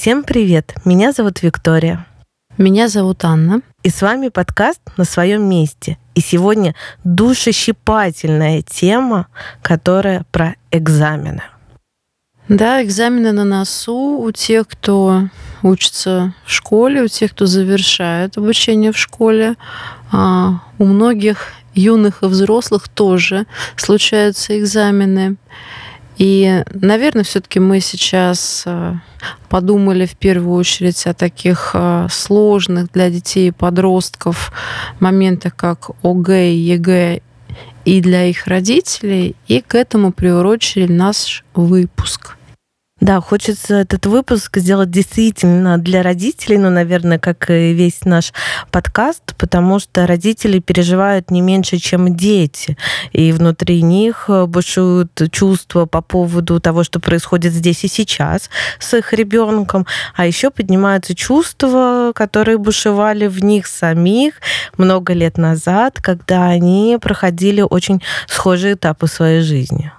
Всем привет! Меня зовут Виктория. Меня зовут Анна. И с вами подкаст «На своем месте». И сегодня душещипательная тема, которая про экзамены. Да, экзамены на носу у тех, кто учится в школе, у тех, кто завершает обучение в школе. А у многих юных и взрослых тоже случаются экзамены. И, наверное, все-таки мы сейчас э, подумали в первую очередь о таких э, сложных для детей и подростков моментах, как ОГЭ, ЕГЭ и для их родителей, и к этому приурочили наш выпуск. Да, хочется этот выпуск сделать действительно для родителей, ну, наверное, как и весь наш подкаст, потому что родители переживают не меньше, чем дети. И внутри них бушуют чувства по поводу того, что происходит здесь и сейчас с их ребенком. А еще поднимаются чувства, которые бушевали в них самих много лет назад, когда они проходили очень схожие этапы своей жизни.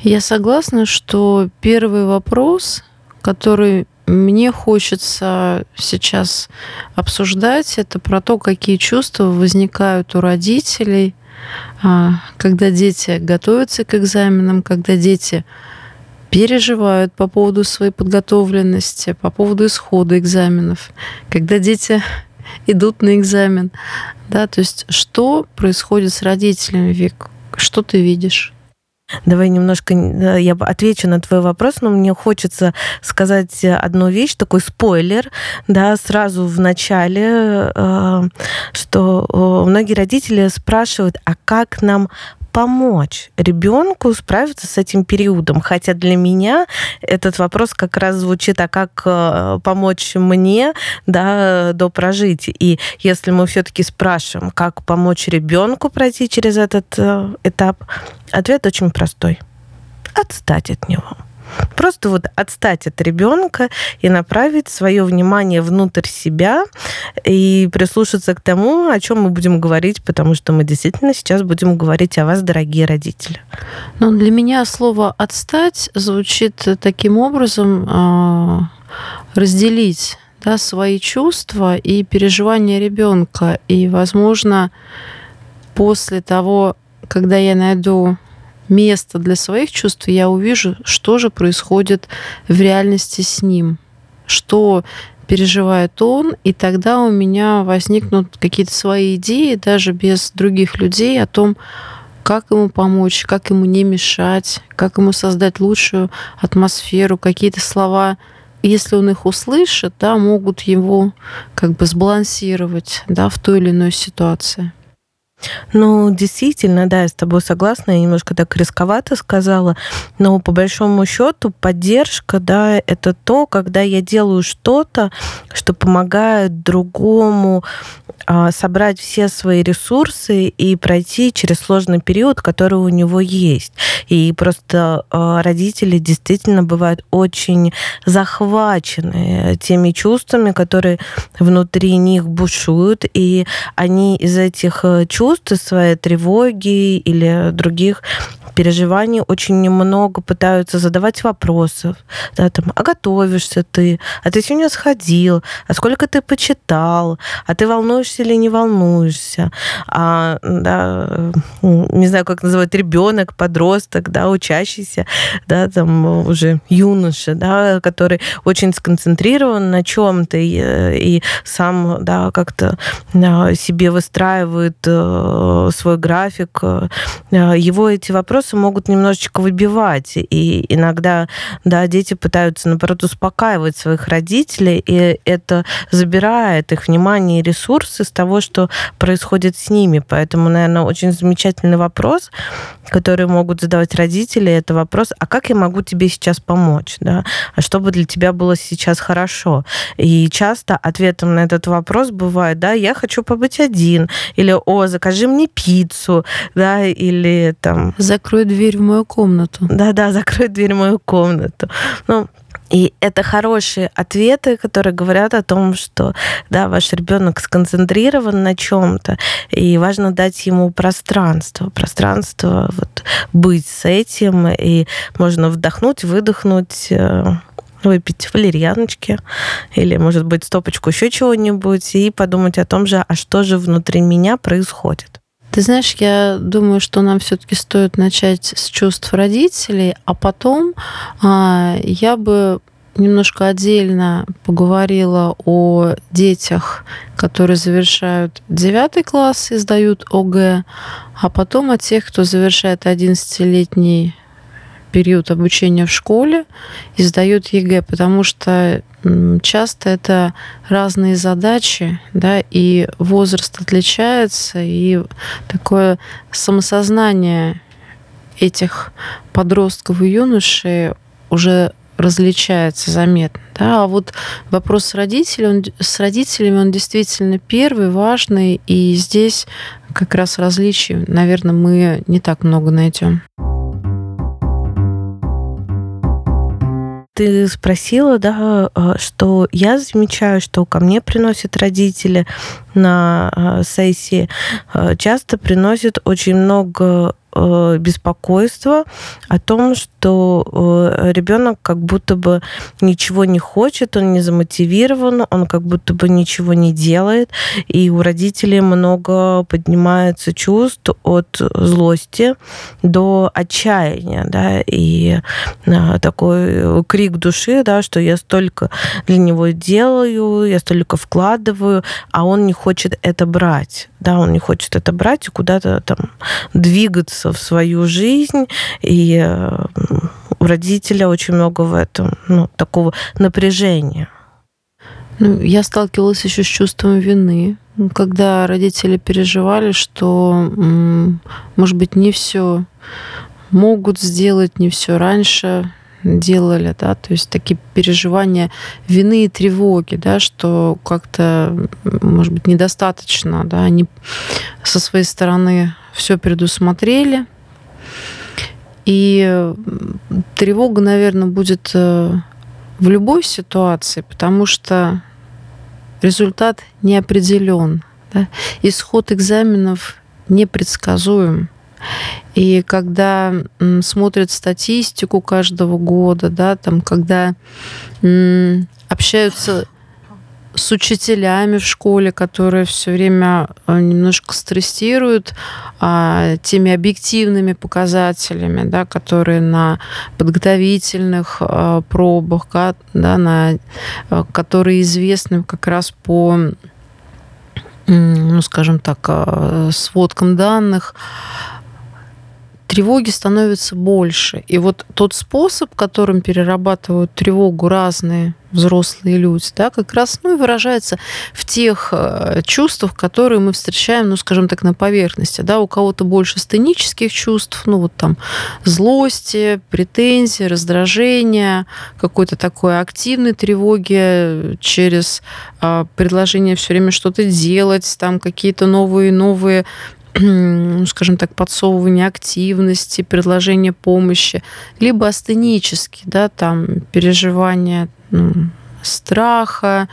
Я согласна, что первый вопрос, который мне хочется сейчас обсуждать, это про то, какие чувства возникают у родителей, а, когда дети готовятся к экзаменам, когда дети переживают по поводу своей подготовленности, по поводу исхода экзаменов, когда дети идут на экзамен. Да, то есть что происходит с родителями, Вик? Что ты видишь? Давай немножко я отвечу на твой вопрос, но мне хочется сказать одну вещь, такой спойлер, да, сразу в начале, э, что многие родители спрашивают, а как нам помочь ребенку справиться с этим периодом. Хотя для меня этот вопрос как раз звучит, а как э, помочь мне да, до прожить. И если мы все-таки спрашиваем, как помочь ребенку пройти через этот э, этап, ответ очень простой. Отстать от него. Просто вот отстать от ребенка и направить свое внимание внутрь себя и прислушаться к тому, о чем мы будем говорить, потому что мы действительно сейчас будем говорить о вас, дорогие родители. Но для меня слово отстать звучит таким образом а, разделить да, свои чувства и переживания ребенка. И, возможно, после того, когда я найду место для своих чувств, я увижу, что же происходит в реальности с ним, что переживает он, и тогда у меня возникнут какие-то свои идеи, даже без других людей, о том, как ему помочь, как ему не мешать, как ему создать лучшую атмосферу, какие-то слова, если он их услышит, да, могут его как бы сбалансировать да, в той или иной ситуации. Ну, действительно, да, я с тобой согласна, я немножко так рисковато сказала, но по большому счету поддержка, да, это то, когда я делаю что-то, что помогает другому а, собрать все свои ресурсы и пройти через сложный период, который у него есть. И просто а, родители действительно бывают очень захвачены теми чувствами, которые внутри них бушуют, и они из этих э, чувств чувств, своей тревоги или других переживаний очень много пытаются задавать вопросов. Да, там, а готовишься ты? А ты сегодня сходил? А сколько ты почитал? А ты волнуешься или не волнуешься? А, да, не знаю, как называть ребенок, подросток, да, учащийся, да, там уже юноша, да, который очень сконцентрирован на чем-то и, и сам, да, как-то себе выстраивает э, свой график. Э, его эти вопросы вопросы могут немножечко выбивать. И иногда, да, дети пытаются, наоборот, успокаивать своих родителей, и это забирает их внимание и ресурсы с того, что происходит с ними. Поэтому, наверное, очень замечательный вопрос, который могут задавать родители, это вопрос, а как я могу тебе сейчас помочь, да? А чтобы для тебя было сейчас хорошо? И часто ответом на этот вопрос бывает, да, я хочу побыть один, или, о, закажи мне пиццу, да, или там... Закрой дверь в мою комнату. Да-да, закрой дверь в мою комнату. Ну, и это хорошие ответы, которые говорят о том, что да, ваш ребенок сконцентрирован на чем-то, и важно дать ему пространство, пространство вот, быть с этим, и можно вдохнуть, выдохнуть, э, выпить валерьяночки или, может быть, стопочку еще чего-нибудь и подумать о том же, а что же внутри меня происходит. Ты знаешь, я думаю, что нам все-таки стоит начать с чувств родителей, а потом а, я бы немножко отдельно поговорила о детях, которые завершают 9 класс и сдают ОГЭ, а потом о тех, кто завершает 11-летний период обучения в школе и сдают ЕГЭ, потому что часто это разные задачи, да, и возраст отличается, и такое самосознание этих подростков и юношей уже различается заметно. Да? А вот вопрос с родителями, он, с родителями, он действительно первый, важный, и здесь как раз различий, наверное, мы не так много найдем. Ты спросила, да, э, что я замечаю, что ко мне приносят родители на э, сессии, э, часто приносят очень много Э, беспокойство о том, что э, ребенок как будто бы ничего не хочет, он не замотивирован, он как будто бы ничего не делает, и у родителей много поднимается чувств от злости до отчаяния, да, и э, такой крик души, да, что я столько для него делаю, я столько вкладываю, а он не хочет это брать, да, он не хочет это брать и куда-то там двигаться в свою жизнь, и э, у родителя очень много в этом ну, такого напряжения. Ну, я сталкивалась еще с чувством вины, когда родители переживали, что, может быть, не все могут сделать, не все раньше делали, да, то есть такие переживания вины и тревоги, да, что как-то, может быть, недостаточно, да, они со своей стороны все предусмотрели. И тревога, наверное, будет э, в любой ситуации, потому что результат не определен. Да? Исход экзаменов непредсказуем. И когда смотрят статистику каждого года, да, там, когда общаются с учителями в школе, которые все время э, немножко стрессируют а, теми объективными показателями, да, которые на подготовительных а, пробах, да, на, а, которые известны как раз по ну, скажем так, сводкам данных, тревоги становится больше. И вот тот способ, которым перерабатывают тревогу разные взрослые люди, да, как раз ну, и выражается в тех э, чувствах, которые мы встречаем, ну, скажем так, на поверхности. Да, у кого-то больше сценических чувств, ну, вот там злости, претензии, раздражения, какой-то такой активной тревоги через э, предложение все время что-то делать, там какие-то новые новые ну, скажем так, подсовывание активности, предложение помощи, либо астенический, да, там, переживание ну, страха,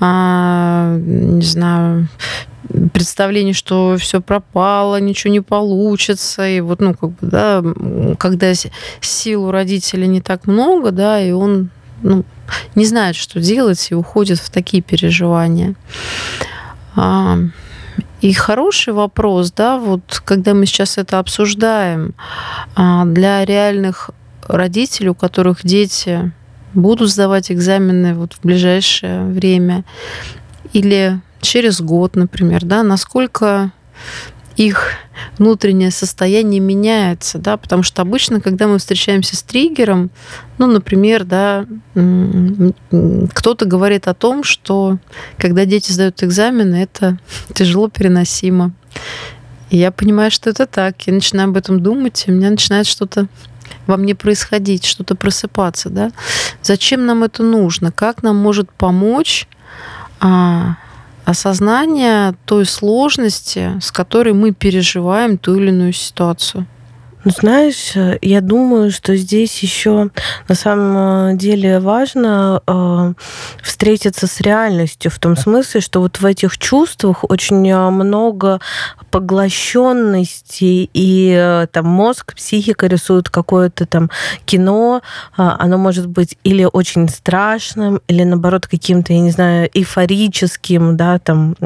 а, не знаю, представление, что все пропало, ничего не получится, и вот, ну, как бы, да, когда сил у родителя не так много, да, и он, ну, не знает, что делать, и уходит в такие переживания. А, и хороший вопрос, да, вот когда мы сейчас это обсуждаем, а, для реальных родителей, у которых дети будут сдавать экзамены вот в ближайшее время или через год, например, да, насколько их внутреннее состояние меняется, да, потому что обычно, когда мы встречаемся с триггером, ну, например, да, кто-то говорит о том, что когда дети сдают экзамены, это тяжело переносимо. И я понимаю, что это так. Я начинаю об этом думать, и у меня начинает что-то во мне происходить, что-то просыпаться, да. Зачем нам это нужно? Как нам может помочь а, осознание той сложности, с которой мы переживаем ту или иную ситуацию. Ну, знаешь, я думаю, что здесь еще на самом деле важно э, встретиться с реальностью в том смысле, что вот в этих чувствах очень много поглощенности, и э, там мозг, психика рисуют какое-то там кино, э, оно может быть или очень страшным, или наоборот каким-то, я не знаю, эйфорическим, да, там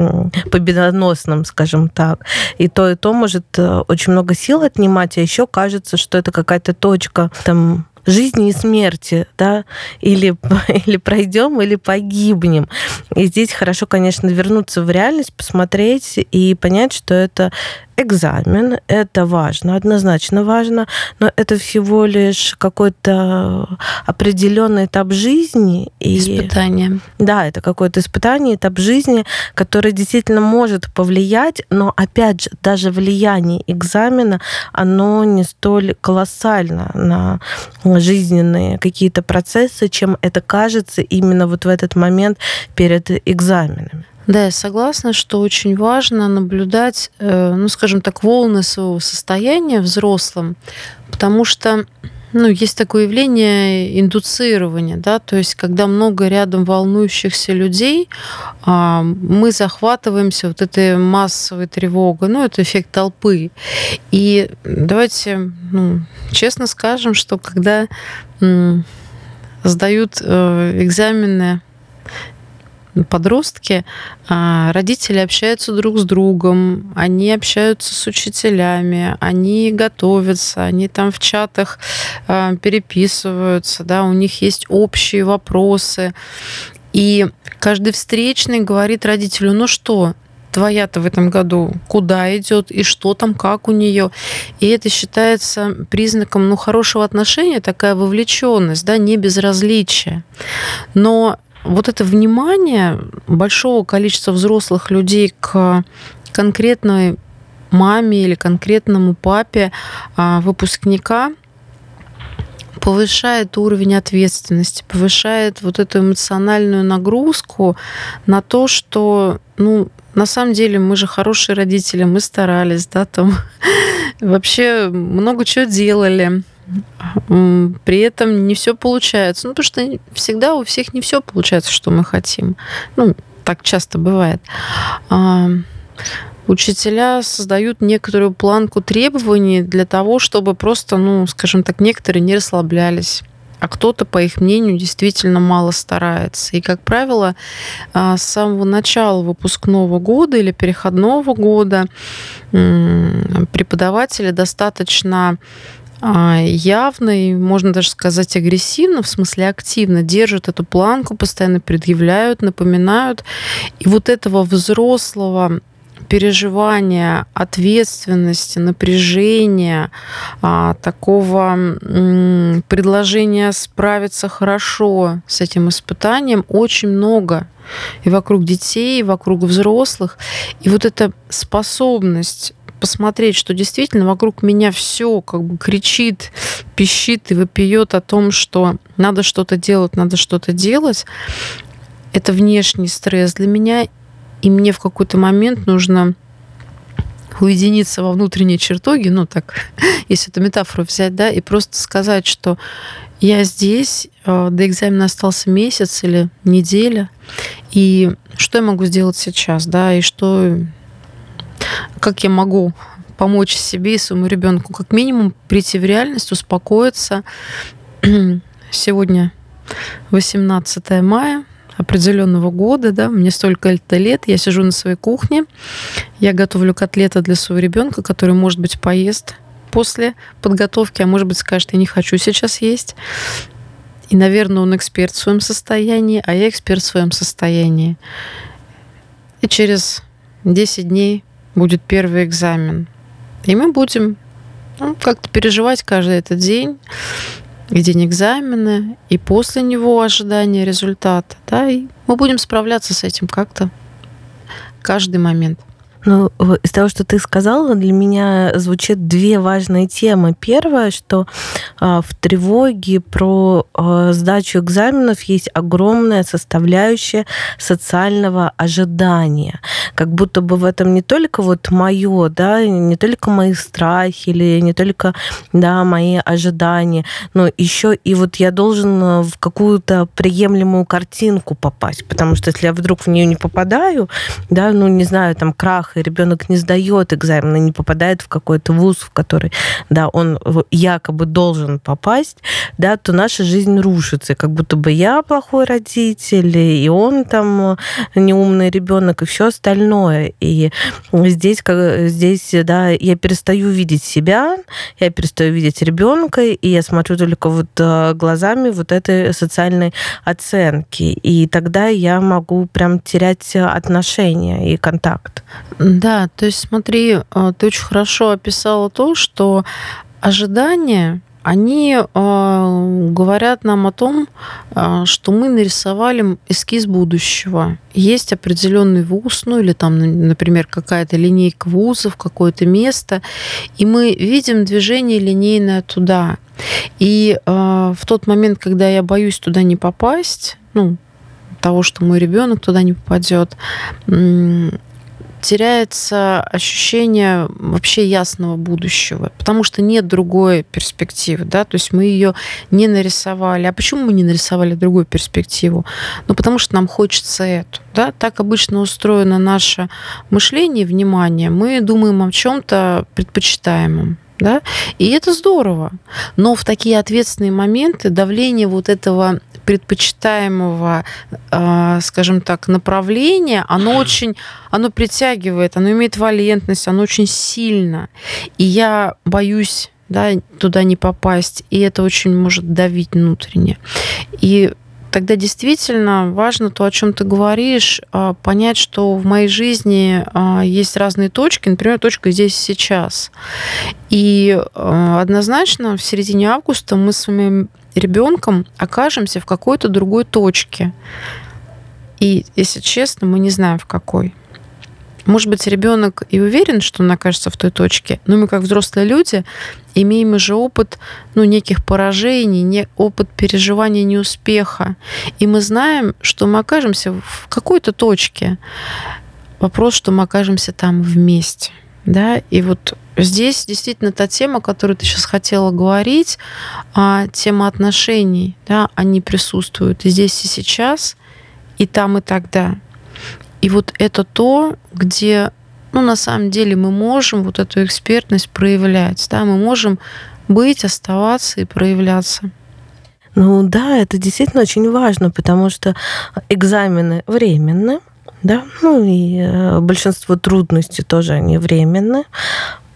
победоносным, скажем так. И то, и то может э, очень много сил отнимать, а еще кажется, что это какая-то точка там жизни и смерти, да, или, или пройдем, или погибнем. И здесь хорошо, конечно, вернуться в реальность, посмотреть и понять, что это экзамен, это важно, однозначно важно, но это всего лишь какой-то определенный этап жизни. И, испытание. Да, это какое-то испытание, этап жизни, который действительно может повлиять, но опять же, даже влияние экзамена, оно не столь колоссально на жизненные какие-то процессы, чем это кажется именно вот в этот момент перед экзаменами. Да, я согласна, что очень важно наблюдать, э, ну, скажем так, волны своего состояния взрослым, потому что ну, есть такое явление индуцирования, да, то есть когда много рядом волнующихся людей, а, мы захватываемся вот этой массовой тревогой, ну, это эффект толпы. И давайте, ну, честно скажем, что когда сдают э, экзамены подростки, а, родители общаются друг с другом, они общаются с учителями, они готовятся, они там в чатах а, переписываются, да, у них есть общие вопросы. И каждый встречный говорит родителю, ну что, твоя-то в этом году куда идет и что там, как у нее. И это считается признаком ну, хорошего отношения, такая вовлеченность, да, не безразличие. Но вот это внимание большого количества взрослых людей к конкретной маме или конкретному папе а, выпускника повышает уровень ответственности, повышает вот эту эмоциональную нагрузку на то, что, ну, на самом деле мы же хорошие родители, мы старались, да, там вообще много чего делали. При этом не все получается. Ну, потому что всегда у всех не все получается, что мы хотим. Ну, так часто бывает. А, учителя создают некоторую планку требований для того, чтобы просто, ну, скажем так, некоторые не расслаблялись а кто-то, по их мнению, действительно мало старается. И, как правило, а, с самого начала выпускного года или переходного года преподаватели достаточно явно и, можно даже сказать, агрессивно, в смысле активно держат эту планку, постоянно предъявляют, напоминают. И вот этого взрослого переживания, ответственности, напряжения, а, такого предложения справиться хорошо с этим испытанием очень много. И вокруг детей, и вокруг взрослых. И вот эта способность посмотреть, что действительно вокруг меня все как бы кричит, пищит и выпьет о том, что надо что-то делать, надо что-то делать, это внешний стресс для меня, и мне в какой-то момент нужно уединиться во внутренней чертоге, ну так, если эту метафору взять, да, и просто сказать, что я здесь, э, до экзамена остался месяц или неделя, и что я могу сделать сейчас, да, и что как я могу помочь себе и своему ребенку, как минимум прийти в реальность, успокоиться. Сегодня 18 мая определенного года, да, мне столько-то лет, я сижу на своей кухне, я готовлю котлеты для своего ребенка, который, может быть, поест после подготовки, а может быть, скажет, я не хочу сейчас есть. И, наверное, он эксперт в своем состоянии, а я эксперт в своем состоянии. И через 10 дней будет первый экзамен. И мы будем ну, как-то переживать каждый этот день, и день экзамена, и после него ожидание результата. Да, и мы будем справляться с этим как-то каждый момент. Ну, из того, что ты сказала, для меня звучат две важные темы. Первое, что э, в тревоге про э, сдачу экзаменов есть огромная составляющая социального ожидания. Как будто бы в этом не только вот мое, да, не только мои страхи или не только, да, мои ожидания, но еще и вот я должен в какую-то приемлемую картинку попасть, потому что если я вдруг в нее не попадаю, да, ну, не знаю, там, крах и ребенок не сдает экзамен, не попадает в какой-то вуз, в который, да, он якобы должен попасть, да, то наша жизнь рушится, как будто бы я плохой родитель, и он там неумный ребенок, и все остальное. И здесь, как, здесь, да, я перестаю видеть себя, я перестаю видеть ребенка, и я смотрю только вот э, глазами вот этой социальной оценки. И тогда я могу прям терять отношения и контакт. Да, то есть смотри, э, ты очень хорошо описала то, что ожидания они э, говорят нам о том, э, что мы нарисовали эскиз будущего. Есть определенный вуз, ну или там, например, какая-то линейка вузов, какое-то место, и мы видим движение линейное туда. И э, в тот момент, когда я боюсь туда не попасть, ну, того, что мой ребенок туда не попадет, теряется ощущение вообще ясного будущего, потому что нет другой перспективы, да, то есть мы ее не нарисовали. А почему мы не нарисовали другую перспективу? Ну, потому что нам хочется эту, да, так обычно устроено наше мышление, внимание. Мы думаем о чем-то предпочитаемом, да, и это здорово. Но в такие ответственные моменты давление вот этого предпочитаемого, а, скажем так, направления, оно очень, оно притягивает, оно имеет валентность, оно очень сильно. И я боюсь да, туда не попасть, и это очень может давить внутренне. И тогда действительно важно то, о чем ты говоришь, а, понять, что в моей жизни а, есть разные точки, например, точка здесь сейчас. И однозначно в середине августа мы с вами ребенком окажемся в какой-то другой точке. И, если честно, мы не знаем, в какой. Может быть, ребенок и уверен, что он окажется в той точке, но мы, как взрослые люди, имеем уже опыт ну, неких поражений, не, опыт переживания неуспеха. И мы знаем, что мы окажемся в какой-то точке. Вопрос, что мы окажемся там вместе. Да? И вот здесь действительно та тема, которую ты сейчас хотела говорить, а, тема отношений, да, они присутствуют и здесь, и сейчас, и там, и тогда. И вот это то, где, ну, на самом деле мы можем вот эту экспертность проявлять, да, мы можем быть, оставаться и проявляться. Ну да, это действительно очень важно, потому что экзамены временные, да, ну и э, большинство трудностей тоже они временные,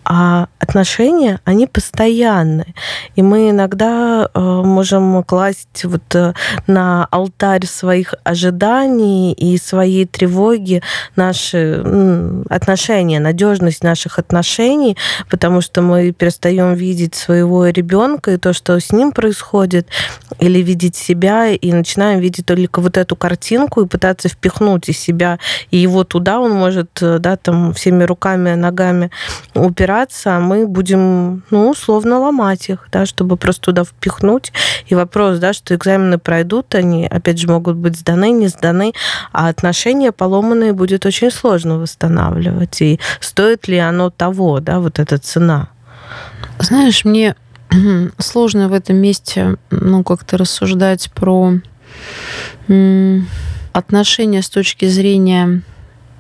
а отношения, они постоянные. И мы иногда э, можем класть вот э, на алтарь своих ожиданий и своей тревоги наши отношения, надежность наших отношений, потому что мы перестаем видеть своего ребенка и то, что с ним происходит, или видеть себя, и начинаем видеть только вот эту картинку и пытаться впихнуть из себя и его туда, он может, э, да, там всеми руками, ногами упираться разбираться, а мы будем, ну, условно ломать их, да, чтобы просто туда впихнуть. И вопрос, да, что экзамены пройдут, они, опять же, могут быть сданы, не сданы, а отношения поломанные будет очень сложно восстанавливать. И стоит ли оно того, да, вот эта цена? Знаешь, мне сложно в этом месте, ну, как-то рассуждать про отношения с точки зрения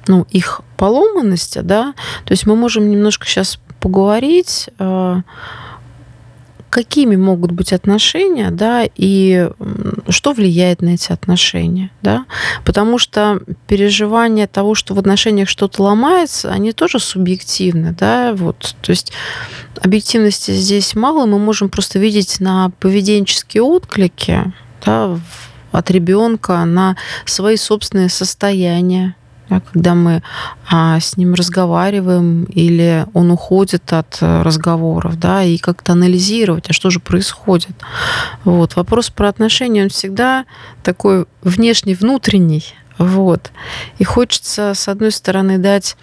ну, их поломанности, да, то есть мы можем немножко сейчас поговорить, э, какими могут быть отношения, да, и что влияет на эти отношения, да, потому что переживание того, что в отношениях что-то ломается, они тоже субъективны, да, вот, то есть объективности здесь мало, мы можем просто видеть на поведенческие отклики, да, от ребенка на свои собственные состояния, да, когда мы а, с ним разговариваем или он уходит от э, разговоров, да, и как-то анализировать, а что же происходит. Вот. Вопрос про отношения, он всегда такой внешний, внутренний. Вот. И хочется, с одной стороны, дать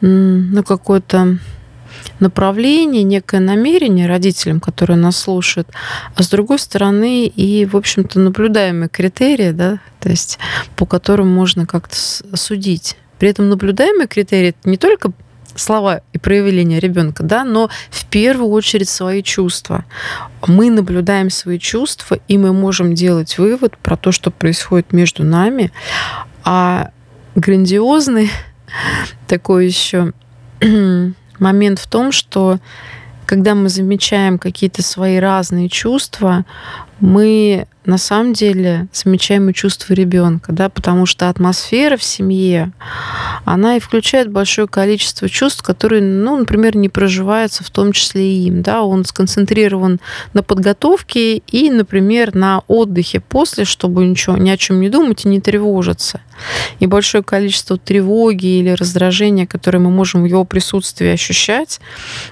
ну, какое-то направление, некое намерение родителям, которые нас слушают, а с другой стороны и, в общем-то, наблюдаемые критерии, да, то есть по которым можно как-то судить. При этом наблюдаемые критерии это не только слова и проявления ребенка, да, но в первую очередь свои чувства. Мы наблюдаем свои чувства, и мы можем делать вывод про то, что происходит между нами. А грандиозный такой еще момент в том, что когда мы замечаем какие-то свои разные чувства, мы на самом деле замечаем и чувства ребенка, да, потому что атмосфера в семье, она и включает большое количество чувств, которые, ну, например, не проживаются в том числе и им, да, он сконцентрирован на подготовке и, например, на отдыхе после, чтобы ничего, ни о чем не думать и не тревожиться. И большое количество тревоги или раздражения, которые мы можем в его присутствии ощущать,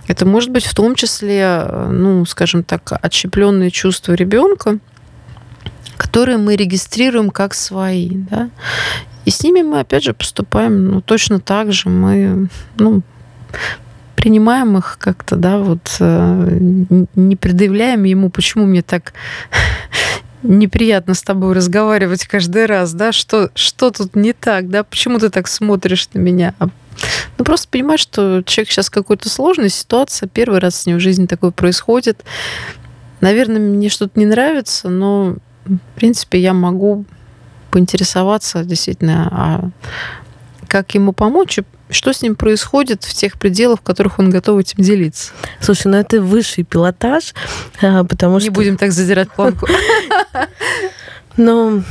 это может быть в том числе, ну, скажем так, отщепленные чувства ребенка, которые мы регистрируем как свои. Да? И с ними мы, опять же, поступаем ну, точно так же. Мы ну, принимаем их как-то, да, вот э, не предъявляем ему, почему мне так неприятно с тобой разговаривать каждый раз, да, что, что тут не так, да, почему ты так смотришь на меня? А, ну, просто понимать, что человек сейчас в какой-то сложной ситуации, первый раз с ним в жизни такое происходит. Наверное, мне что-то не нравится, но в принципе, я могу поинтересоваться действительно, а как ему помочь и что с ним происходит в тех пределах, в которых он готов этим делиться. Слушай, ну это высший пилотаж, а, потому Не что... Не будем так задирать планку. Ну,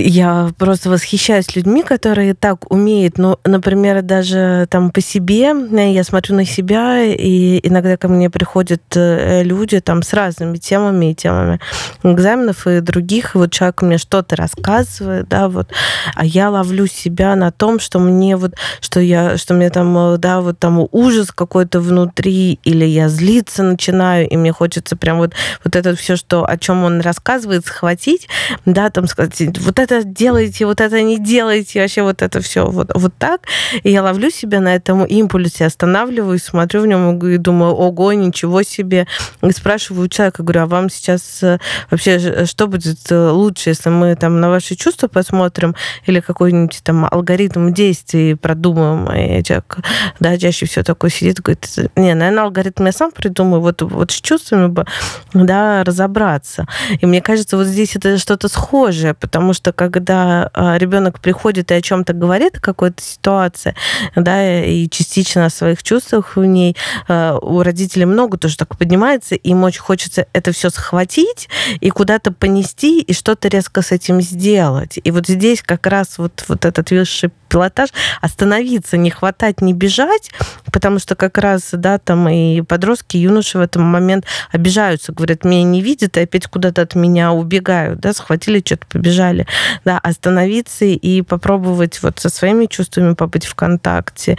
я просто восхищаюсь людьми, которые так умеют. Ну, например, даже там по себе, я смотрю на себя, и иногда ко мне приходят э, люди там с разными темами и темами экзаменов и других. И вот человек мне что-то рассказывает, да, вот, а я ловлю себя на том, что мне вот, что я, что мне там, э, да, вот там ужас какой-то внутри, или я злиться начинаю, и мне хочется прям вот, вот это все, что, о чем он рассказывает, схватить, да, там сказать, вот это это делаете, вот это не делаете, вообще вот это все вот, вот так. И я ловлю себя на этом импульсе, останавливаюсь, смотрю в нем и думаю, ого, ничего себе. И спрашиваю человека, говорю, а вам сейчас э, вообще что будет э, лучше, если мы там на ваши чувства посмотрим или какой-нибудь там алгоритм действий продумаем? И человек, да, чаще всего такой сидит, говорит, не, наверное, алгоритм я сам придумаю, вот, вот с чувствами бы, да, разобраться. И мне кажется, вот здесь это что-то схожее, потому что когда а, ребенок приходит и о чем-то говорит, о какой-то ситуации, да, и частично о своих чувствах в ней, а, у родителей много тоже так поднимается, им очень хочется это все схватить и куда-то понести, и что-то резко с этим сделать. И вот здесь как раз вот, вот этот высший пилотаж, остановиться, не хватать, не бежать, потому что как раз, да, там и подростки, и юноши в этот момент обижаются, говорят, меня не видят, и опять куда-то от меня убегают, да, схватили, что-то побежали, да, остановиться и попробовать вот со своими чувствами побыть в контакте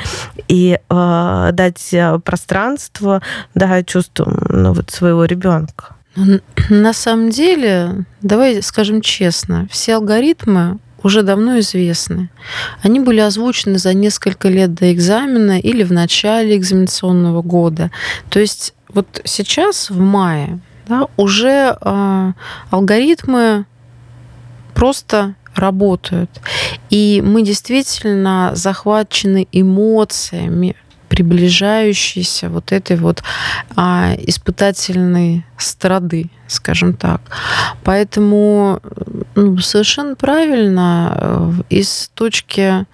и э, дать э, пространство, да, чувствам, ну, вот своего ребенка. На самом деле, давай скажем честно, все алгоритмы уже давно известны. Они были озвучены за несколько лет до экзамена или в начале экзаменационного года. То есть вот сейчас, в мае, да, уже э, алгоритмы просто работают. И мы действительно захвачены эмоциями, приближающейся вот этой вот а, испытательной страды, скажем так. Поэтому ну, совершенно правильно э, из точки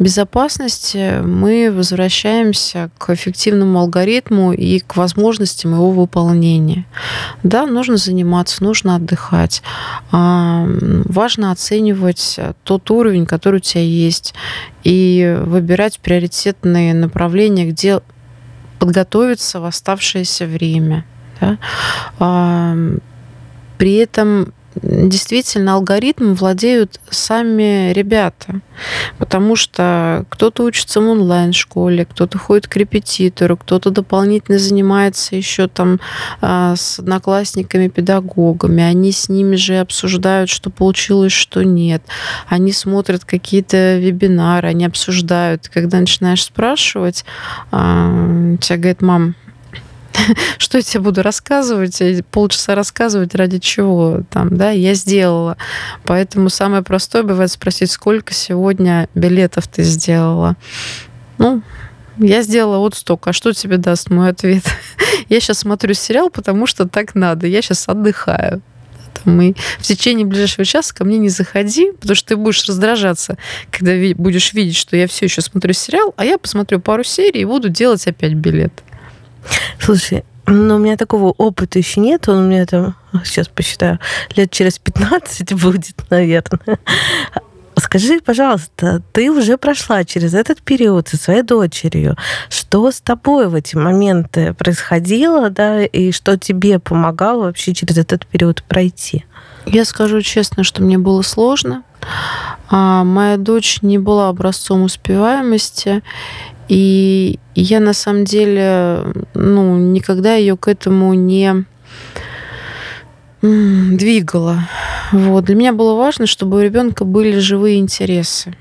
безопасности мы возвращаемся к эффективному алгоритму и к возможностям его выполнения. Да, нужно заниматься, нужно отдыхать. А, важно оценивать тот уровень, который у тебя есть, и выбирать приоритетные направления, где подготовиться в оставшееся время. Да? А, при этом действительно алгоритмом владеют сами ребята. Потому что кто-то учится в онлайн-школе, кто-то ходит к репетитору, кто-то дополнительно занимается еще там а, с одноклассниками, педагогами. Они с ними же обсуждают, что получилось, что нет. Они смотрят какие-то вебинары, они обсуждают. Когда начинаешь спрашивать, а, тебе говорит, мам, что я тебе буду рассказывать, полчаса рассказывать ради чего там, да, я сделала. Поэтому самое простое бывает спросить, сколько сегодня билетов ты сделала. Ну, я сделала вот столько. А что тебе даст мой ответ? я сейчас смотрю сериал, потому что так надо. Я сейчас отдыхаю. И в течение ближайшего часа ко мне не заходи, потому что ты будешь раздражаться, когда будешь видеть, что я все еще смотрю сериал, а я посмотрю пару серий и буду делать опять билет. Слушай, ну, у меня такого опыта еще нет. Он у меня там, сейчас посчитаю, лет через 15 будет, наверное. Скажи, пожалуйста, ты уже прошла через этот период со своей дочерью. Что с тобой в эти моменты происходило, да, и что тебе помогало вообще через этот период пройти? Я скажу честно, что мне было сложно. А моя дочь не была образцом успеваемости, и я на самом деле ну, никогда ее к этому не двигала. Вот. Для меня было важно, чтобы у ребенка были живые интересы.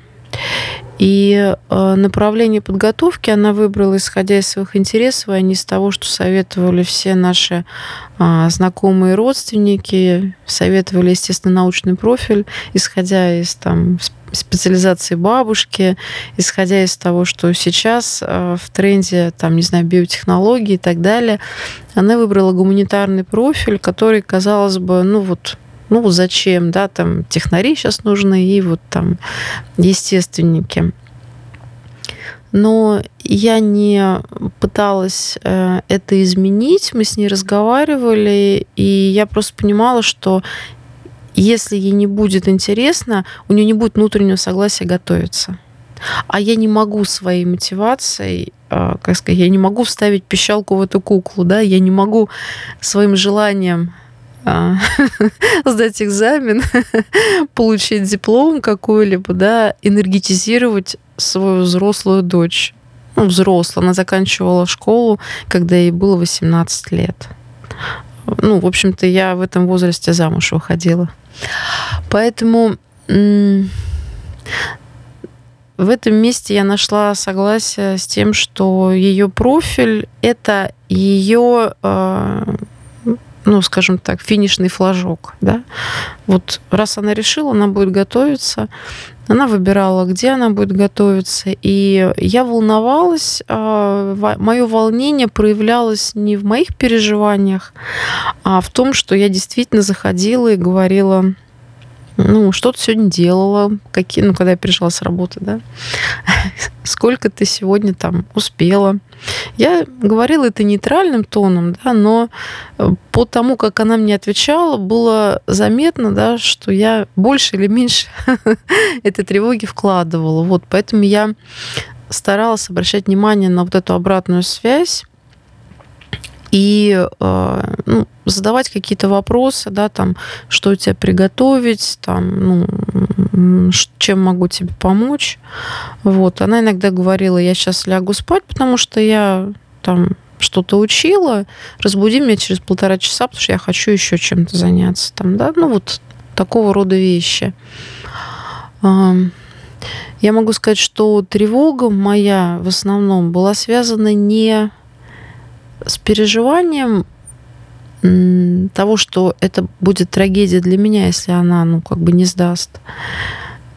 И э, направление подготовки она выбрала, исходя из своих интересов, а не из того, что советовали все наши э, знакомые родственники, советовали, естественно, научный профиль, исходя из там, специализации бабушки, исходя из того, что сейчас э, в тренде, там, не знаю, биотехнологии и так далее, она выбрала гуманитарный профиль, который, казалось бы, ну вот ну зачем, да, там технари сейчас нужны и вот там естественники. Но я не пыталась э, это изменить, мы с ней разговаривали, и я просто понимала, что если ей не будет интересно, у нее не будет внутреннего согласия готовиться. А я не могу своей мотивацией, э, как сказать, я не могу вставить пищалку в эту куклу, да, я не могу своим желанием сдать экзамен, получить диплом какой-либо, да, энергетизировать свою взрослую дочь. Ну, взрослая. Она заканчивала школу, когда ей было 18 лет. Ну, в общем-то, я в этом возрасте замуж выходила. Поэтому в этом месте я нашла согласие с тем, что ее профиль это ее а, ну, скажем так, финишный флажок, да. Вот раз она решила, она будет готовиться, она выбирала, где она будет готовиться, и я волновалась, а, мое волнение проявлялось не в моих переживаниях, а в том, что я действительно заходила и говорила, ну, что ты сегодня делала, какие, ну, когда я пришла с работы, да, сколько ты сегодня там успела. Я говорила это нейтральным тоном, да, но э, по тому, как она мне отвечала, было заметно, да, что я больше или меньше этой тревоги вкладывала. Вот, поэтому я старалась обращать внимание на вот эту обратную связь, и э, ну, задавать какие-то вопросы, да, там, что тебе приготовить, там, ну, чем могу тебе помочь. Вот. Она иногда говорила, я сейчас лягу спать, потому что я там что-то учила, разбуди меня через полтора часа, потому что я хочу еще чем-то заняться. Там, да? Ну, вот такого рода вещи. Я могу сказать, что тревога моя в основном была связана не с переживанием того, что это будет трагедия для меня, если она, ну, как бы не сдаст.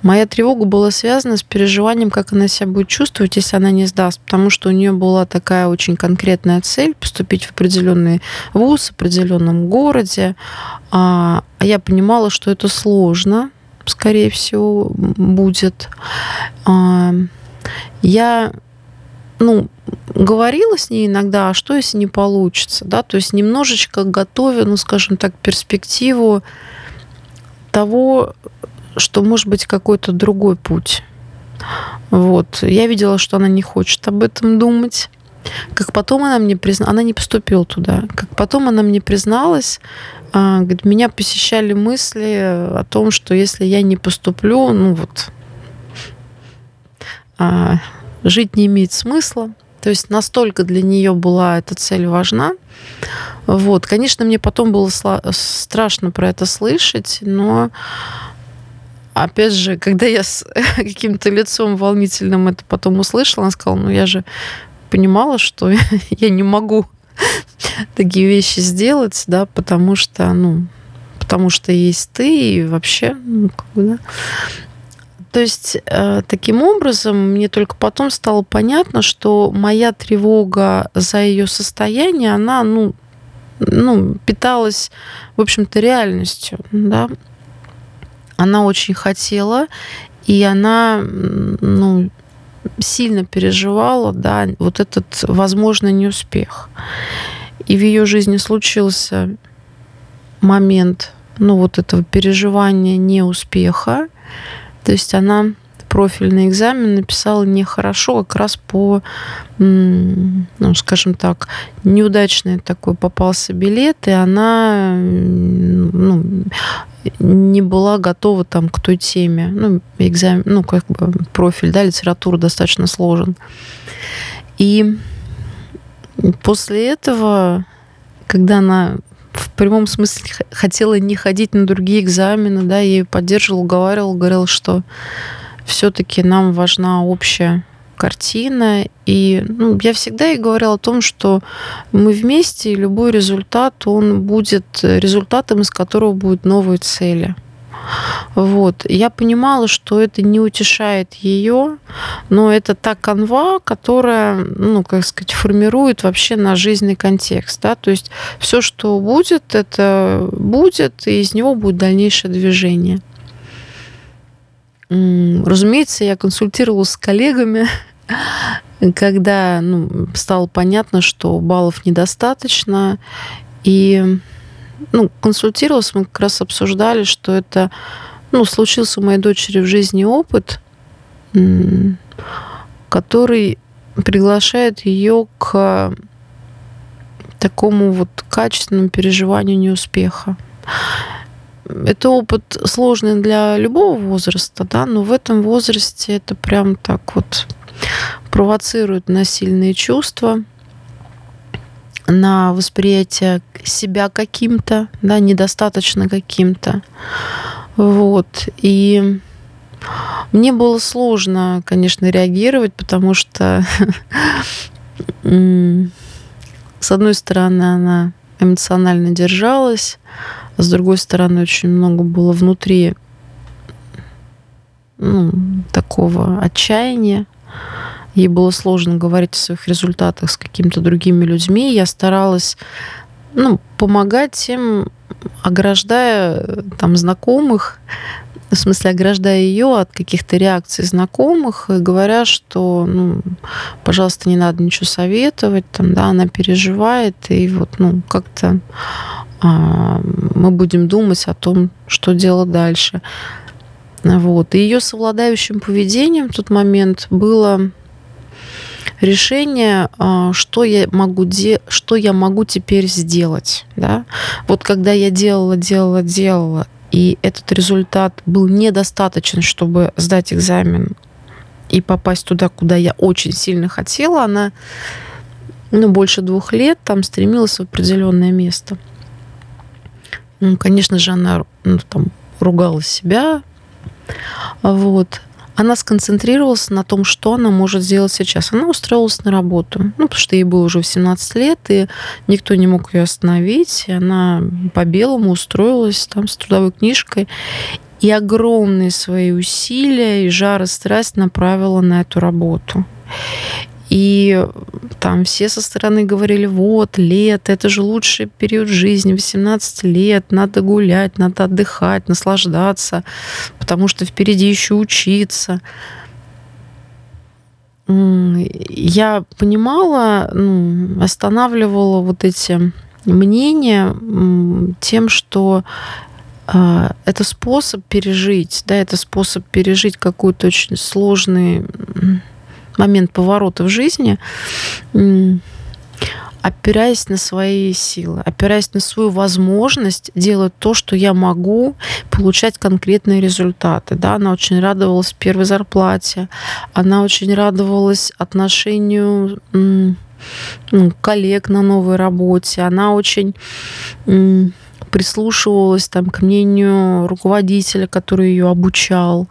Моя тревога была связана с переживанием, как она себя будет чувствовать, если она не сдаст, потому что у нее была такая очень конкретная цель поступить в определенный вуз, в определенном городе. А, а я понимала, что это сложно, скорее всего, будет. А, я ну, говорила с ней иногда, а что если не получится, да, то есть немножечко готовя, ну, скажем так, перспективу того, что может быть какой-то другой путь. Вот. Я видела, что она не хочет об этом думать. как потом она мне призналась, она не поступила туда, как потом она мне призналась, а, говорит, меня посещали мысли о том, что если я не поступлю, ну вот, а, жить не имеет смысла. То есть настолько для нее была эта цель важна. Вот, конечно, мне потом было страшно про это слышать, но опять же, когда я с каким-то лицом волнительным это потом услышала, она сказала, ну я же понимала, что я не могу такие вещи сделать, да, потому что, ну, потому что есть ты и вообще, ну, как бы, да. То есть э, таким образом мне только потом стало понятно, что моя тревога за ее состояние, она, ну, ну, питалась, в общем-то, реальностью, да. Она очень хотела, и она, ну, сильно переживала, да, вот этот возможный неуспех. И в ее жизни случился момент, ну, вот этого переживания неуспеха. То есть она профильный экзамен написала нехорошо, как раз по, ну, скажем так, неудачный такой попался билет, и она ну, не была готова там к той теме. Ну, экзамен, ну, как бы профиль, да, литература достаточно сложен. И после этого, когда она в прямом смысле хотела не ходить на другие экзамены, да, я ее поддерживала, уговаривала, говорила, что все-таки нам важна общая картина. И ну, я всегда и говорила о том, что мы вместе, и любой результат, он будет результатом, из которого будут новые цели. Вот. Я понимала, что это не утешает ее, но это та канва, которая, ну, как сказать, формирует вообще наш жизненный контекст. Да? То есть все, что будет, это будет, и из него будет дальнейшее движение. Разумеется, я консультировалась с коллегами, когда ну, стало понятно, что баллов недостаточно. И ну, консультировалась, мы как раз обсуждали, что это ну, случился у моей дочери в жизни опыт, который приглашает ее к такому вот качественному переживанию неуспеха. Это опыт сложный для любого возраста, да, но в этом возрасте это прям так вот провоцирует на сильные чувства, на восприятие себя каким-то, да, недостаточно каким-то. Вот. И мне было сложно, конечно, реагировать, потому что с одной стороны она эмоционально держалась, с другой стороны, очень много было внутри ну, такого отчаяния. Ей было сложно говорить о своих результатах с какими-то другими людьми. Я старалась ну, помогать им, ограждая там знакомых, в смысле ограждая ее от каких-то реакций знакомых, и говоря, что, ну, пожалуйста, не надо ничего советовать, там, да, она переживает, и вот, ну, как-то а, мы будем думать о том, что делать дальше. Вот. И ее совладающим поведением в тот момент было решение, а, что я могу, де- что я могу теперь сделать. Да? Вот когда я делала, делала, делала, и этот результат был недостаточен, чтобы сдать экзамен и попасть туда, куда я очень сильно хотела, она ну, больше двух лет там стремилась в определенное место – ну, конечно же, она ну, там, ругала себя. Вот. Она сконцентрировалась на том, что она может сделать сейчас. Она устроилась на работу, ну, потому что ей было уже 18 лет, и никто не мог ее остановить. И она по-белому устроилась там с трудовой книжкой и огромные свои усилия и жар страсть направила на эту работу. И там все со стороны говорили, вот, лето, это же лучший период жизни, 18 лет, надо гулять, надо отдыхать, наслаждаться, потому что впереди еще учиться. Я понимала, ну, останавливала вот эти мнения тем, что а, это способ пережить, да, это способ пережить какой-то очень сложный момент поворота в жизни, опираясь на свои силы, опираясь на свою возможность делать то, что я могу, получать конкретные результаты. Да, она очень радовалась первой зарплате, она очень радовалась отношению ну, коллег на новой работе, она очень прислушивалась там, к мнению руководителя, который ее обучал.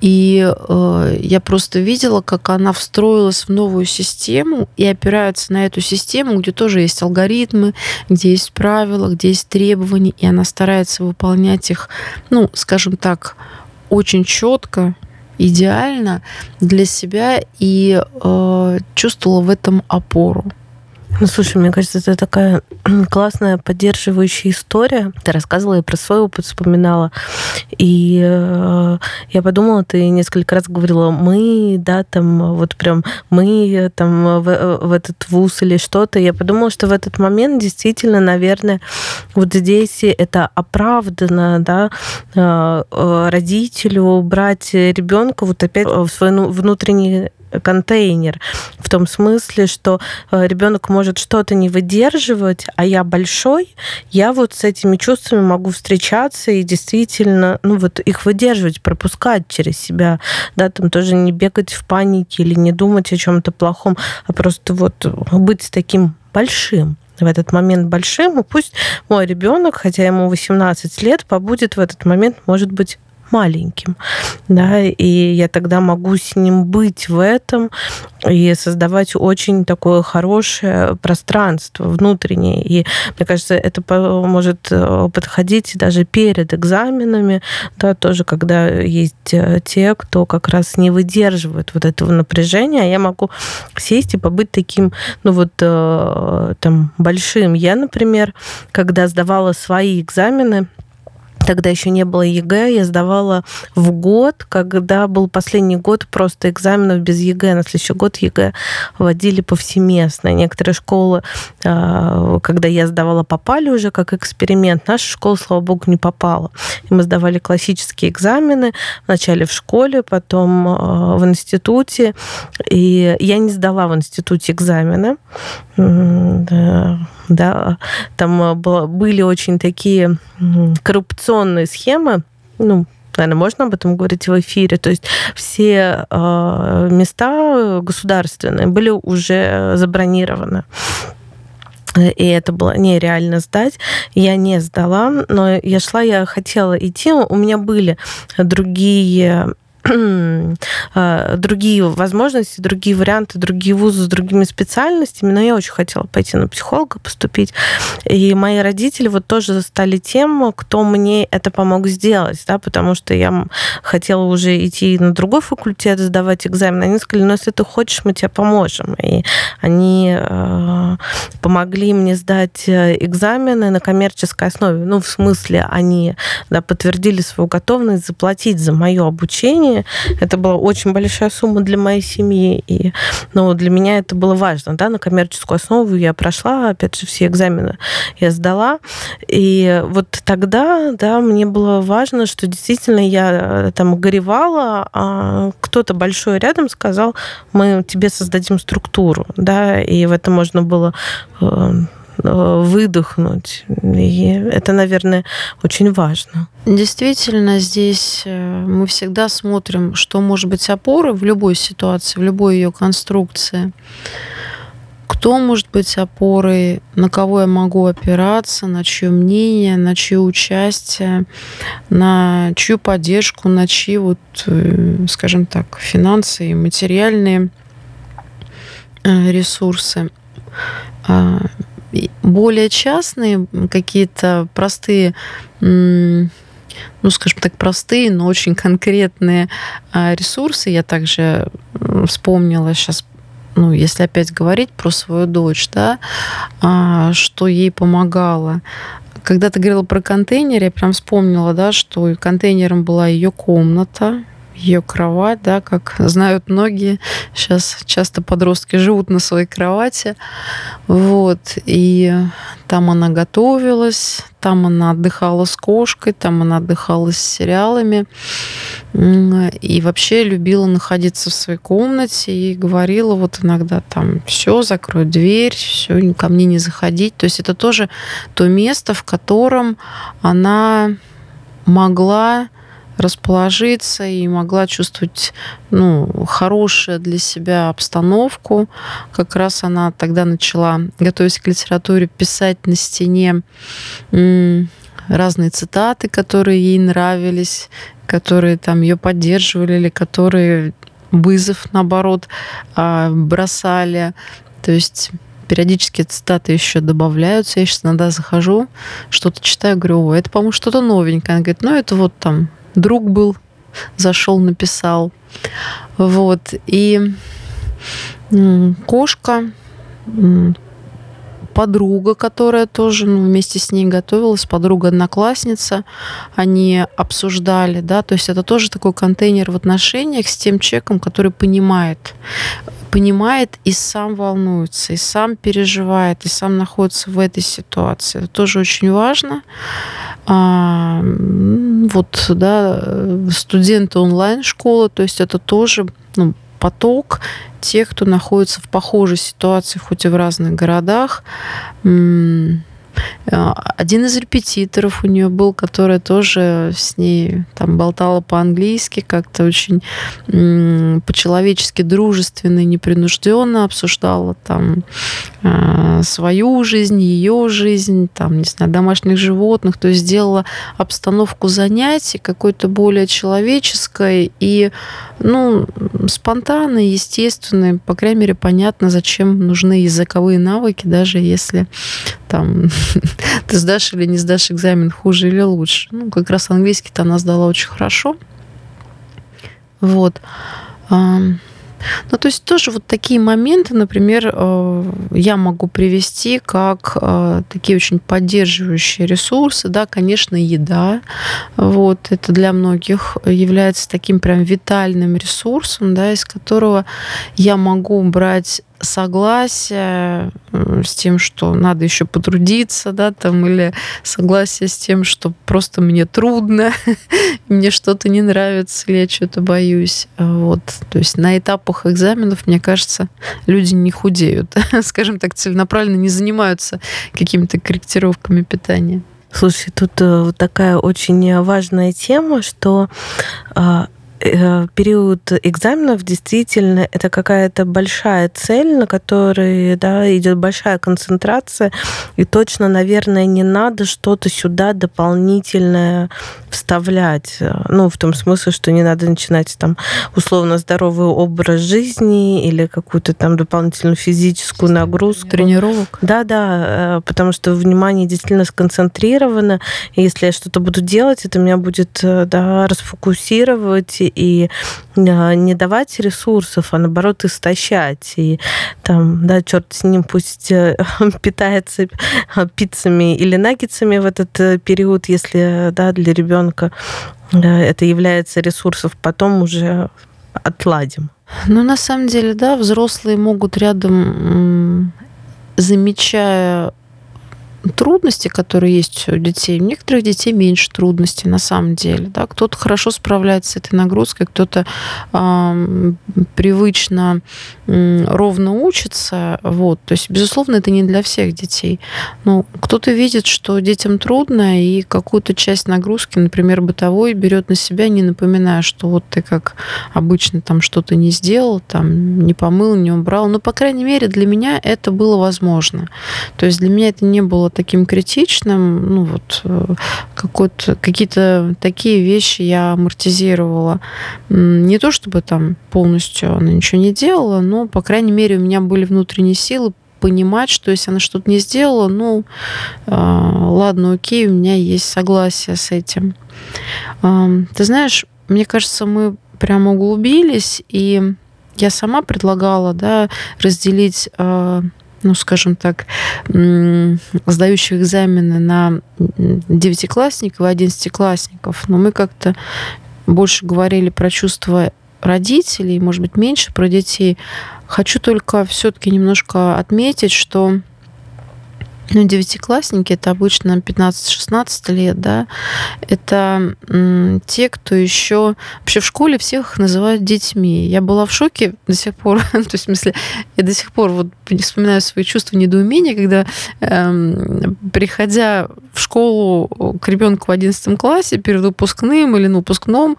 И э, я просто видела, как она встроилась в новую систему и опирается на эту систему, где тоже есть алгоритмы, где есть правила, где есть требования, и она старается выполнять их, ну, скажем так, очень четко, идеально для себя и э, чувствовала в этом опору. Ну, слушай, мне кажется, это такая классная поддерживающая история. Ты рассказывала и про свой опыт вспоминала. И э, я подумала, ты несколько раз говорила, мы, да, там, вот прям мы там в, в этот вуз или что-то. Я подумала, что в этот момент действительно, наверное, вот здесь это оправдано, да, э, э родителю брать ребенка вот опять в свой ну, внутренний контейнер. В том смысле, что э, ребенок может что-то не выдерживать, а я большой, я вот с этими чувствами могу встречаться и действительно, ну вот их выдерживать, пропускать через себя, да, там тоже не бегать в панике или не думать о чем-то плохом, а просто вот быть таким большим в этот момент большим, и пусть мой ребенок, хотя ему 18 лет, побудет в этот момент, может быть, маленьким, да, и я тогда могу с ним быть в этом и создавать очень такое хорошее пространство внутреннее. И мне кажется, это может э, подходить даже перед экзаменами, да, тоже когда есть э, те, кто как раз не выдерживает вот этого напряжения, а я могу сесть и побыть таким, ну вот э, там большим. Я, например, когда сдавала свои экзамены, тогда еще не было ЕГЭ, я сдавала в год, когда был последний год просто экзаменов без ЕГЭ. На следующий год ЕГЭ вводили повсеместно. Некоторые школы, а, когда я сдавала, попали уже как эксперимент. Наша школа, слава богу, не попала. И мы сдавали классические экзамены вначале в школе, потом а, в институте. И я не сдала в институте экзамены. Да, там а, были очень такие коррупционные схемы, ну, наверное, можно об этом говорить в эфире. То есть все э, места государственные были уже забронированы. И это было нереально сдать. Я не сдала, но я шла, я хотела идти. У меня были другие другие возможности, другие варианты, другие вузы с другими специальностями, но я очень хотела пойти на психолога поступить. И мои родители вот тоже стали тем, кто мне это помог сделать, да, потому что я хотела уже идти на другой факультет, сдавать экзамен. Они сказали, ну, если ты хочешь, мы тебе поможем. И они э, помогли мне сдать э, экзамены на коммерческой основе. Ну, в смысле, они да, подтвердили свою готовность заплатить за мое обучение, это была очень большая сумма для моей семьи. И ну, для меня это было важно. Да? На коммерческую основу я прошла, опять же, все экзамены я сдала. И вот тогда да, мне было важно, что действительно я э, там горевала, а кто-то большой рядом сказал, мы тебе создадим структуру. Да? И в это можно было Э, выдохнуть. И это, наверное, очень важно. Действительно, здесь э, мы всегда смотрим, что может быть опорой в любой ситуации, в любой ее конструкции. Кто может быть опорой, на кого я могу опираться, на чье мнение, на чье участие, на чью поддержку, на чьи, вот, э, скажем так, финансы и материальные ресурсы. Более частные, какие-то простые ну, скажем так, простые, но очень конкретные а, ресурсы. Я также вспомнила сейчас ну, если опять говорить про свою дочь, да, а, что ей помогало. Когда ты говорила про контейнер, я прям вспомнила, да, что контейнером была ее комната, ее кровать, да, как знают многие. Сейчас часто подростки живут на своей кровати. Вот. И там она готовилась, там она отдыхала с кошкой, там она отдыхала с сериалами. И вообще любила находиться в своей комнате и говорила вот иногда там, все, закрой дверь, все, ко мне не заходить. То есть это тоже то место, в котором она могла расположиться и могла чувствовать ну, хорошую для себя обстановку. Как раз она тогда начала, готовясь к литературе, писать на стене разные цитаты, которые ей нравились, которые там ее поддерживали или которые вызов, наоборот, а, бросали. То есть периодически цитаты еще добавляются. Я сейчас иногда захожу, что-то читаю, говорю, о, это, по-моему, что-то новенькое. Она говорит, ну, это вот там друг был, зашел, написал. Вот. И кошка, подруга, которая тоже ну, вместе с ней готовилась, подруга-одноклассница, они обсуждали, да, то есть это тоже такой контейнер в отношениях с тем человеком, который понимает, понимает и сам волнуется, и сам переживает, и сам находится в этой ситуации. Это тоже очень важно. А, вот, да, студенты онлайн-школы, то есть это тоже ну, поток тех, кто находится в похожей ситуации, хоть и в разных городах. А, один из репетиторов у нее был, который тоже с ней там болтала по-английски, как-то очень по-человечески дружественно и непринужденно обсуждала там а, свою жизнь, ее жизнь, там, не знаю, домашних животных, то есть сделала обстановку занятий какой-то более человеческой и, ну, спонтанной, естественной, по крайней мере, понятно, зачем нужны языковые навыки, даже если там ты сдашь или не сдашь экзамен хуже или лучше. Ну, как раз английский-то она сдала очень хорошо. Вот. Ну, то есть тоже вот такие моменты, например, э, я могу привести как э, такие очень поддерживающие ресурсы, да, конечно, еда, вот, это для многих является таким прям витальным ресурсом, да, из которого я могу брать согласие с тем, что надо еще потрудиться, да, там, или согласие с тем, что просто мне трудно, мне что-то не нравится, или я что-то боюсь. Вот. То есть на этапах экзаменов, мне кажется, люди не худеют, скажем так, целенаправленно не занимаются какими-то корректировками питания. Слушай, тут э, такая очень важная тема, что а, период экзаменов действительно это какая-то большая цель, на которой да, идет большая концентрация, и точно, наверное, не надо что-то сюда дополнительное вставлять. Ну, в том смысле, что не надо начинать там условно здоровый образ жизни или какую-то там дополнительную физическую нагрузку. Тренировок. Да, да, э, потому что внимание действительно сконцентрировано, и если я что-то буду делать, это меня будет э, да, расфокусировать и а, не давать ресурсов, а наоборот истощать. И там, да, черт с ним, пусть э, питается пиццами или наггетсами в этот э, период, если да, для ребенка это является ресурсом, потом уже отладим. Ну, на самом деле, да, взрослые могут рядом, замечая трудности, которые есть у детей. У некоторых детей меньше трудностей на самом деле. Да? Кто-то хорошо справляется с этой нагрузкой, кто-то э, привычно э, ровно учится. Вот. То есть, безусловно, это не для всех детей. Но кто-то видит, что детям трудно, и какую-то часть нагрузки, например, бытовой, берет на себя, не напоминая, что вот ты как обычно там что-то не сделал, там не помыл, не убрал. Но, по крайней мере, для меня это было возможно. То есть для меня это не было было таким критичным. Ну вот э, какие-то такие вещи я амортизировала. Не то чтобы там полностью она ничего не делала, но, по крайней мере, у меня были внутренние силы понимать, что если она что-то не сделала, ну, э, ладно, окей, у меня есть согласие с этим. Э, ты знаешь, мне кажется, мы прямо углубились, и я сама предлагала, да, разделить э, ну, скажем так, сдающих экзамены на девятиклассников и одиннадцатиклассников, но мы как-то больше говорили про чувства родителей, может быть, меньше про детей. Хочу только все-таки немножко отметить, что ну, девятиклассники это обычно 15-16 лет, да, это те, кто еще вообще в школе всех называют детьми. Я была в шоке до сих пор, то есть, в смысле, я до сих пор вот вспоминаю свои чувства недоумения, когда, эм, приходя в школу к ребенку в 11 классе перед выпускным или на выпускном,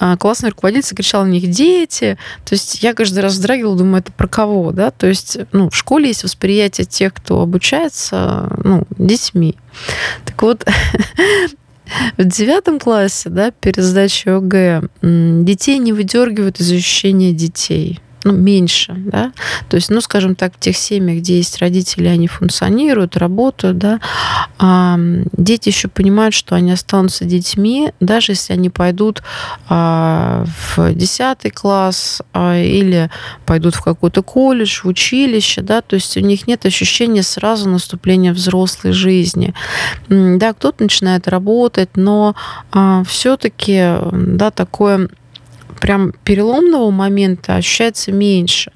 э, классная руководительница кричала на них «дети», то есть я каждый раз вздрагивала, думаю, это про кого, да, то есть, ну, в школе есть восприятие тех, кто обучается ну, детьми. Так вот, в девятом классе, да, перед сдачей ОГЭ, детей не выдергивают из ощущения детей ну, меньше, да, то есть, ну, скажем так, в тех семьях, где есть родители, они функционируют, работают, да, а дети еще понимают, что они останутся детьми, даже если они пойдут а, в 10 класс а, или пойдут в какой-то колледж, в училище, да, то есть у них нет ощущения сразу наступления взрослой жизни. Да, кто-то начинает работать, но а, все-таки, да, такое прям переломного момента ощущается меньше.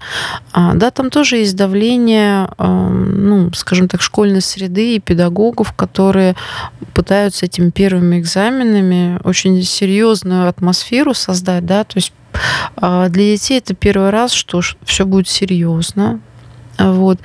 А, да, там тоже есть давление, ну, скажем так, школьной среды и педагогов, которые пытаются этими первыми экзаменами очень серьезную атмосферу создать, да, то есть а, для детей это первый раз, что все будет серьезно, вот.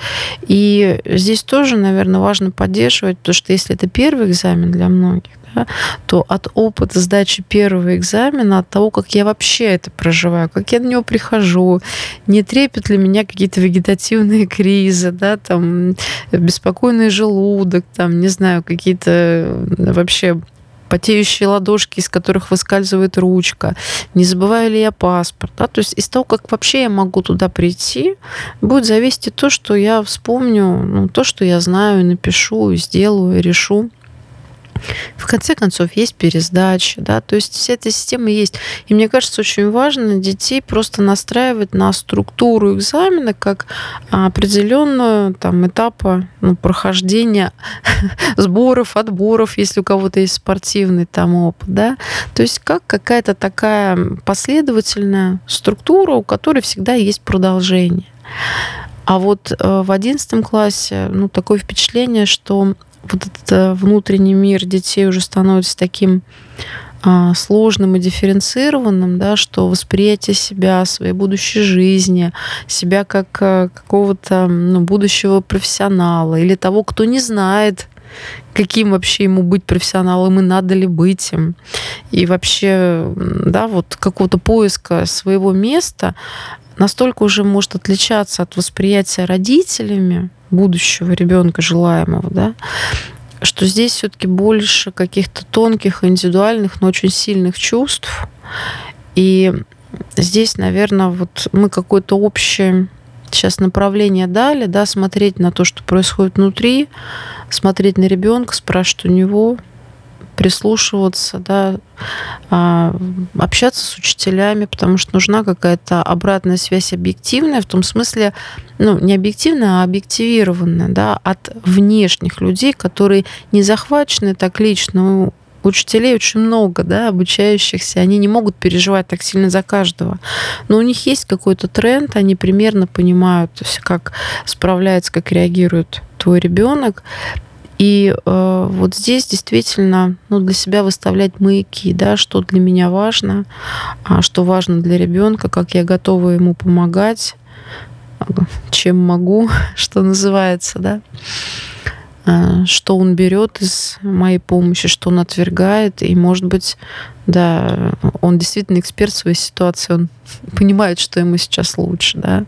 И здесь тоже, наверное, важно поддерживать, потому что если это первый экзамен для многих, да, то от опыта сдачи первого экзамена, от того, как я вообще это проживаю, как я на него прихожу, не трепет ли меня какие-то вегетативные кризы, да, там, беспокойный желудок, там, не знаю, какие-то вообще потеющие ладошки, из которых выскальзывает ручка, не забываю ли я паспорт. Да? То есть из того, как вообще я могу туда прийти, будет зависеть то, что я вспомню, ну, то, что я знаю, напишу, сделаю, решу. В конце концов, есть пересдача, да, то есть вся эта система есть. И мне кажется, очень важно детей просто настраивать на структуру экзамена как определенную там этапа ну, прохождения сборов, отборов, если у кого-то есть спортивный там опыт, да, то есть как какая-то такая последовательная структура, у которой всегда есть продолжение. А вот э, в одиннадцатом классе, ну, такое впечатление, что вот этот э, внутренний мир детей уже становится таким а, сложным и дифференцированным, да, что восприятие себя, своей будущей жизни, себя как э, какого-то ну, будущего профессионала или того, кто не знает, каким вообще ему быть профессионалом и надо ли быть им. И вообще, да, вот какого-то поиска своего места настолько уже может отличаться от восприятия родителями, будущего ребенка желаемого, да, что здесь все-таки больше каких-то тонких, индивидуальных, но очень сильных чувств. И здесь, наверное, вот мы какое-то общее сейчас направление дали, да, смотреть на то, что происходит внутри, смотреть на ребенка, спрашивать у него, прислушиваться, да, а, общаться с учителями, потому что нужна какая-то обратная связь объективная, в том смысле, ну, не объективная, а объективированная, да, от внешних людей, которые не захвачены так лично учителей очень много, да, обучающихся, они не могут переживать так сильно за каждого. Но у них есть какой-то тренд, они примерно понимают, как справляется, как реагирует твой ребенок. И э, вот здесь действительно ну, для себя выставлять маяки, да, что для меня важно, а что важно для ребенка, как я готова ему помогать, чем могу, что называется, да, э, что он берет из моей помощи, что он отвергает, и, может быть, да, он действительно эксперт в своей ситуации, он понимает, что ему сейчас лучше, да,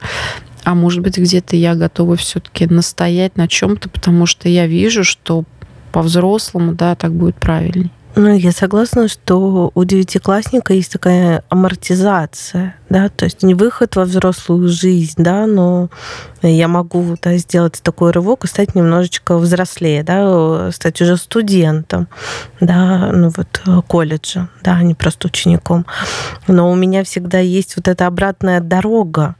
а может быть, где-то я готова все-таки настоять на чем-то, потому что я вижу, что по-взрослому, да, так будет правильней. Ну, я согласна, что у девятиклассника есть такая амортизация, да, то есть не выход во взрослую жизнь, да, но я могу да, сделать такой рывок и стать немножечко взрослее, да, стать уже студентом, да, ну вот колледжа, да, а не просто учеником. Но у меня всегда есть вот эта обратная дорога,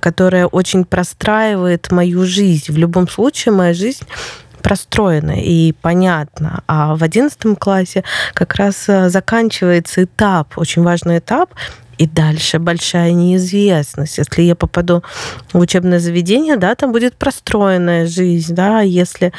которая очень простраивает мою жизнь. В любом случае моя жизнь простроено и понятно. А в одиннадцатом классе как раз заканчивается этап, очень важный этап, и дальше большая неизвестность. Если я попаду в учебное заведение, да, там будет простроенная жизнь, да, если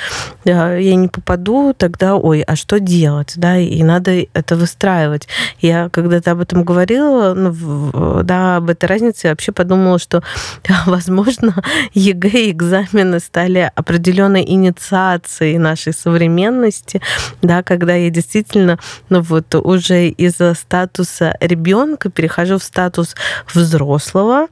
я не попаду, тогда, ой, а что делать, да, и надо это выстраивать. Я когда-то об этом говорила, ну, да, об этой разнице, вообще подумала, что, возможно, ЕГЭ экзамены стали определенной инициацией нашей современности, да, когда я действительно, ну вот уже из статуса ребенка перехожу перехожу в статус взрослого,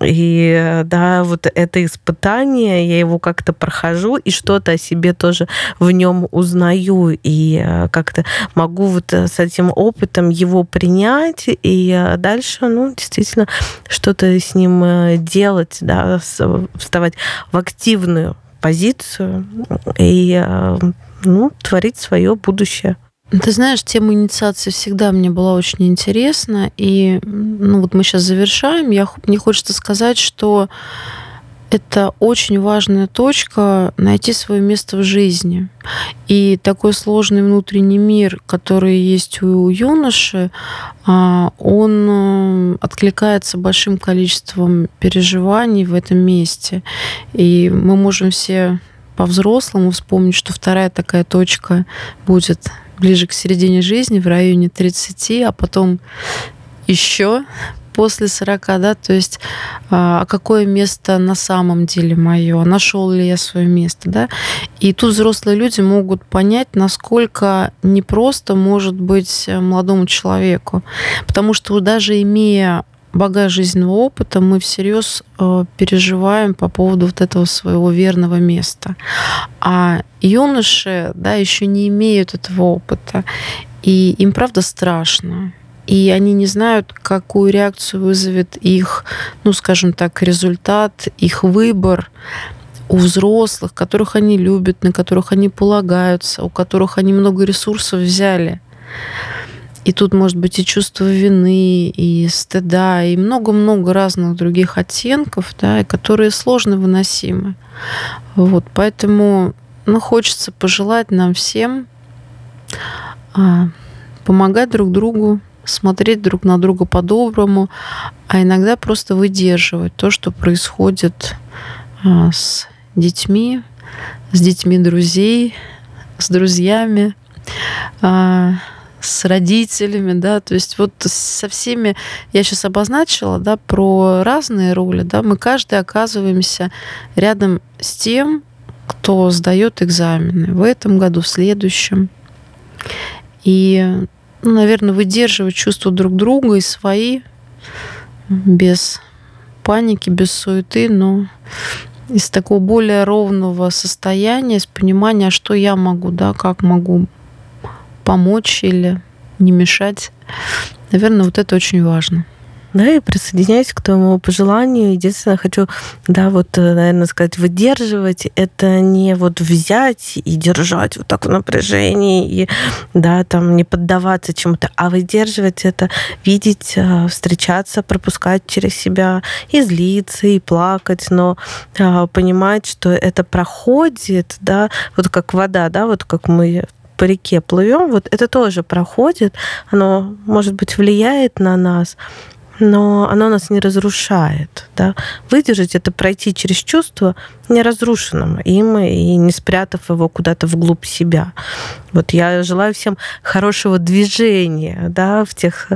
и да, вот это испытание, я его как-то прохожу, и что-то о себе тоже в нем узнаю, и э, как-то могу вот с этим опытом его принять, и э, дальше, ну, действительно, что-то с ним э, делать, да, вставать в активную позицию и ну, творить свое будущее. Ты знаешь, тема инициации всегда мне была очень интересна. И ну, вот мы сейчас завершаем. Я, мне хочется сказать, что это очень важная точка найти свое место в жизни. И такой сложный внутренний мир, который есть у юноши, а, он э, откликается большим количеством переживаний в этом месте. И мы можем все по-взрослому вспомнить, что вторая такая точка будет ближе к середине жизни, в районе 30, а потом еще после 40, да, то есть а, а какое место на самом деле мое, нашел ли я свое место, да, и тут взрослые люди могут понять, насколько непросто может быть молодому человеку, потому что даже имея багаж жизненного опыта, мы всерьез э, переживаем по поводу вот этого своего верного места. А юноши, да, еще не имеют этого опыта, и им, правда, страшно. И они не знают, какую реакцию вызовет их, ну, скажем так, результат, их выбор у взрослых, которых они любят, на которых они полагаются, у которых они много ресурсов взяли. И тут может быть и чувство вины, и стыда, и много-много разных других оттенков, да, которые сложно выносимы. Вот, поэтому ну, хочется пожелать нам всем а, помогать друг другу, смотреть друг на друга по-доброму, а иногда просто выдерживать то, что происходит а, с детьми, с детьми друзей, с друзьями. А, с родителями, да, то есть вот со всеми, я сейчас обозначила, да, про разные роли, да, мы каждый оказываемся рядом с тем, кто сдает экзамены в этом году, в следующем. И, ну, наверное, выдерживать чувства друг друга и свои без паники, без суеты, но из такого более ровного состояния, с понимания, что я могу, да, как могу помочь или не мешать. Наверное, вот это очень важно. Да, и присоединяюсь к твоему пожеланию. Единственное, хочу, да, вот, э, наверное, сказать, выдерживать это не вот взять и держать вот так в напряжении, и, да, там не поддаваться чему-то, а выдерживать это, видеть, э, встречаться, пропускать через себя и злиться, и плакать, но а, понимать, что это проходит, да, вот как вода, да, вот как мы по реке плывем, вот это тоже проходит, оно, может быть, влияет на нас, но оно нас не разрушает. Да? Выдержать это, пройти через чувство не разрушенным им и не спрятав его куда-то вглубь себя. Вот я желаю всем хорошего движения да, в тех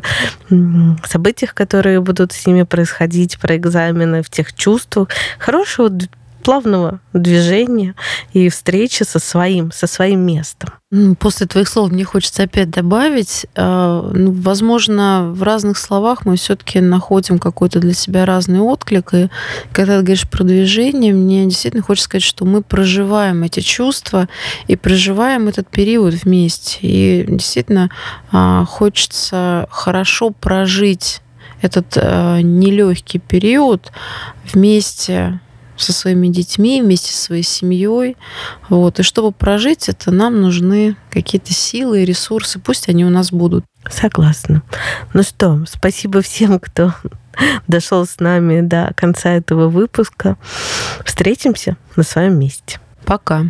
событиях, которые будут с ними происходить, про экзамены, в тех чувствах. Хорошего плавного движения и встречи со своим, со своим местом. После твоих слов мне хочется опять добавить, э, ну, возможно, в разных словах мы все-таки находим какой-то для себя разный отклик. И когда ты говоришь про движение, мне действительно хочется сказать, что мы проживаем эти чувства и проживаем этот период вместе. И действительно а, хочется хорошо прожить этот э, нелегкий период вместе со своими детьми, вместе со своей семьей. Вот. И чтобы прожить это, нам нужны какие-то силы и ресурсы. Пусть они у нас будут. Согласна. Ну что, спасибо всем, кто дошел с нами до конца этого выпуска. Встретимся на своем месте. Пока.